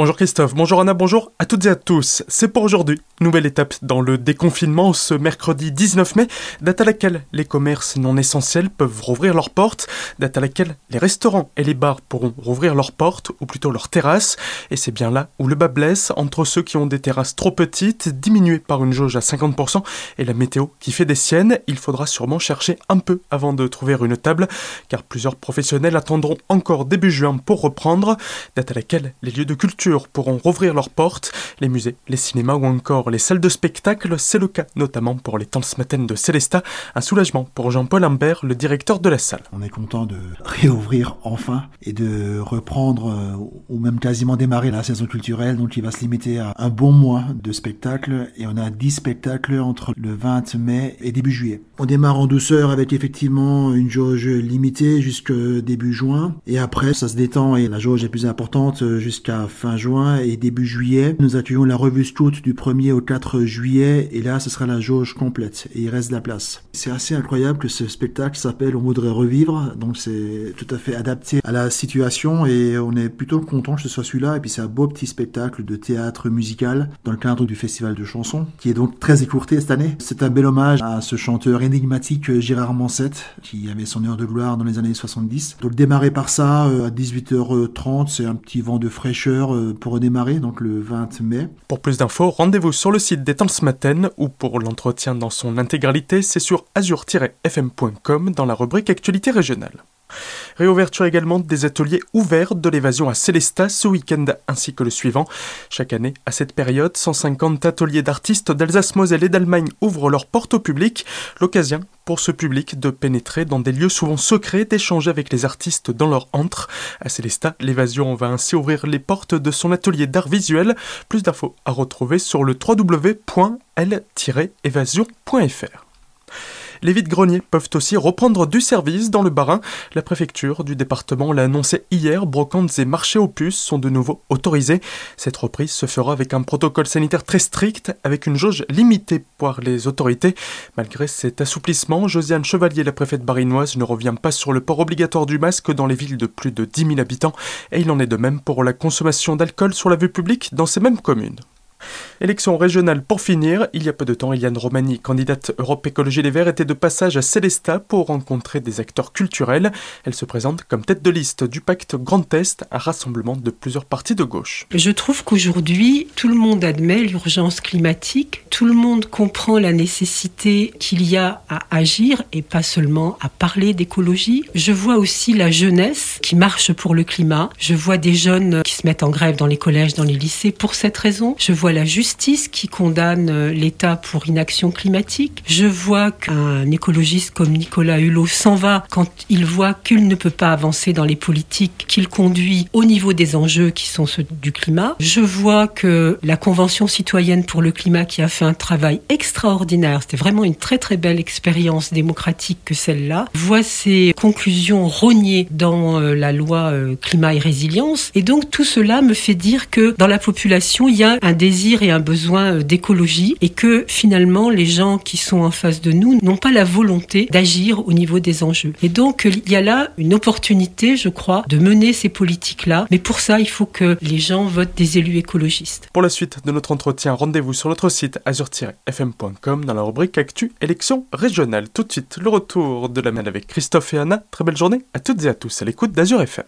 Bonjour Christophe, bonjour Anna, bonjour à toutes et à tous. C'est pour aujourd'hui. Nouvelle étape dans le déconfinement ce mercredi 19 mai, date à laquelle les commerces non essentiels peuvent rouvrir leurs portes, date à laquelle les restaurants et les bars pourront rouvrir leurs portes, ou plutôt leurs terrasses. Et c'est bien là où le bas blesse entre ceux qui ont des terrasses trop petites, diminuées par une jauge à 50%, et la météo qui fait des siennes. Il faudra sûrement chercher un peu avant de trouver une table, car plusieurs professionnels attendront encore début juin pour reprendre, date à laquelle les lieux de culture pourront rouvrir leurs portes. Les musées, les cinémas ou encore les salles de spectacle, c'est le cas notamment pour les temps matin de Célesta. Un soulagement pour Jean-Paul Imbert, le directeur de la salle. On est content de réouvrir enfin et de reprendre euh, ou même quasiment démarrer la saison culturelle. Donc il va se limiter à un bon mois de spectacles et on a 10 spectacles entre le 20 mai et début juillet. On démarre en douceur avec effectivement une jauge limitée jusqu'à début juin et après ça se détend et la jauge est plus importante jusqu'à fin juin et début juillet. Nous accueillons la revue Scout du 1er au 4 juillet et là ce sera la jauge complète et il reste de la place. C'est assez incroyable que ce spectacle s'appelle On voudrait revivre donc c'est tout à fait adapté à la situation et on est plutôt content que ce soit celui-là et puis c'est un beau petit spectacle de théâtre musical dans le cadre du festival de chansons qui est donc très écourté cette année. C'est un bel hommage à ce chanteur énigmatique Gérard Mansette qui avait son heure de gloire dans les années 70. Donc démarrer par ça euh, à 18h30 c'est un petit vent de fraîcheur euh, pour redémarrer, donc le 20 mai. Pour plus d'infos, rendez-vous sur le site des matin ou pour l'entretien dans son intégralité, c'est sur azur-fm.com dans la rubrique Actualité régionale. Réouverture également des ateliers ouverts de l'évasion à Célestat ce week-end ainsi que le suivant. Chaque année, à cette période, 150 ateliers d'artistes d'Alsace-Moselle et d'Allemagne ouvrent leurs portes au public. L'occasion pour ce public de pénétrer dans des lieux souvent secrets, d'échanger avec les artistes dans leur antre. À Célestat, l'évasion va ainsi ouvrir les portes de son atelier d'art visuel. Plus d'infos à retrouver sur le www.l-évasion.fr. Les vides-greniers peuvent aussi reprendre du service dans le Barin. La préfecture du département l'a annoncé hier, brocantes et marchés aux puces sont de nouveau autorisés. Cette reprise se fera avec un protocole sanitaire très strict, avec une jauge limitée par les autorités. Malgré cet assouplissement, Josiane Chevalier, la préfète barinoise, ne revient pas sur le port obligatoire du masque dans les villes de plus de 10 000 habitants, et il en est de même pour la consommation d'alcool sur la vue publique dans ces mêmes communes. Élection régionale pour finir, il y a peu de temps, Eliane Romani, candidate Europe Écologie Les Verts, était de passage à Célestat pour rencontrer des acteurs culturels. Elle se présente comme tête de liste du pacte Grand Est, un rassemblement de plusieurs partis de gauche. Je trouve qu'aujourd'hui, tout le monde admet l'urgence climatique, tout le monde comprend la nécessité qu'il y a à agir et pas seulement à parler d'écologie. Je vois aussi la jeunesse qui marche pour le climat. Je vois des jeunes qui se mettent en grève dans les collèges, dans les lycées pour cette raison. Je vois la justice qui condamne euh, l'État pour inaction climatique. Je vois qu'un écologiste comme Nicolas Hulot s'en va quand il voit qu'il ne peut pas avancer dans les politiques qu'il conduit au niveau des enjeux qui sont ceux du climat. Je vois que la Convention citoyenne pour le climat qui a fait un travail extraordinaire, c'était vraiment une très très belle expérience démocratique que celle-là, voit ses conclusions rognées dans euh, la loi euh, climat et résilience. Et donc tout cela me fait dire que dans la population, il y a un désir et un besoin euh, d'écologie et que finalement les gens qui sont en face de nous n'ont pas la volonté d'agir au niveau des enjeux. Et donc il y a là une opportunité, je crois, de mener ces politiques-là. Mais pour ça, il faut que les gens votent des élus écologistes. Pour la suite de notre entretien, rendez-vous sur notre site azur-fm.com dans la rubrique Actu élections régionales. Tout de suite, le retour de la main avec Christophe et Anna. Très belle journée à toutes et à tous à l'écoute d'Azur FM.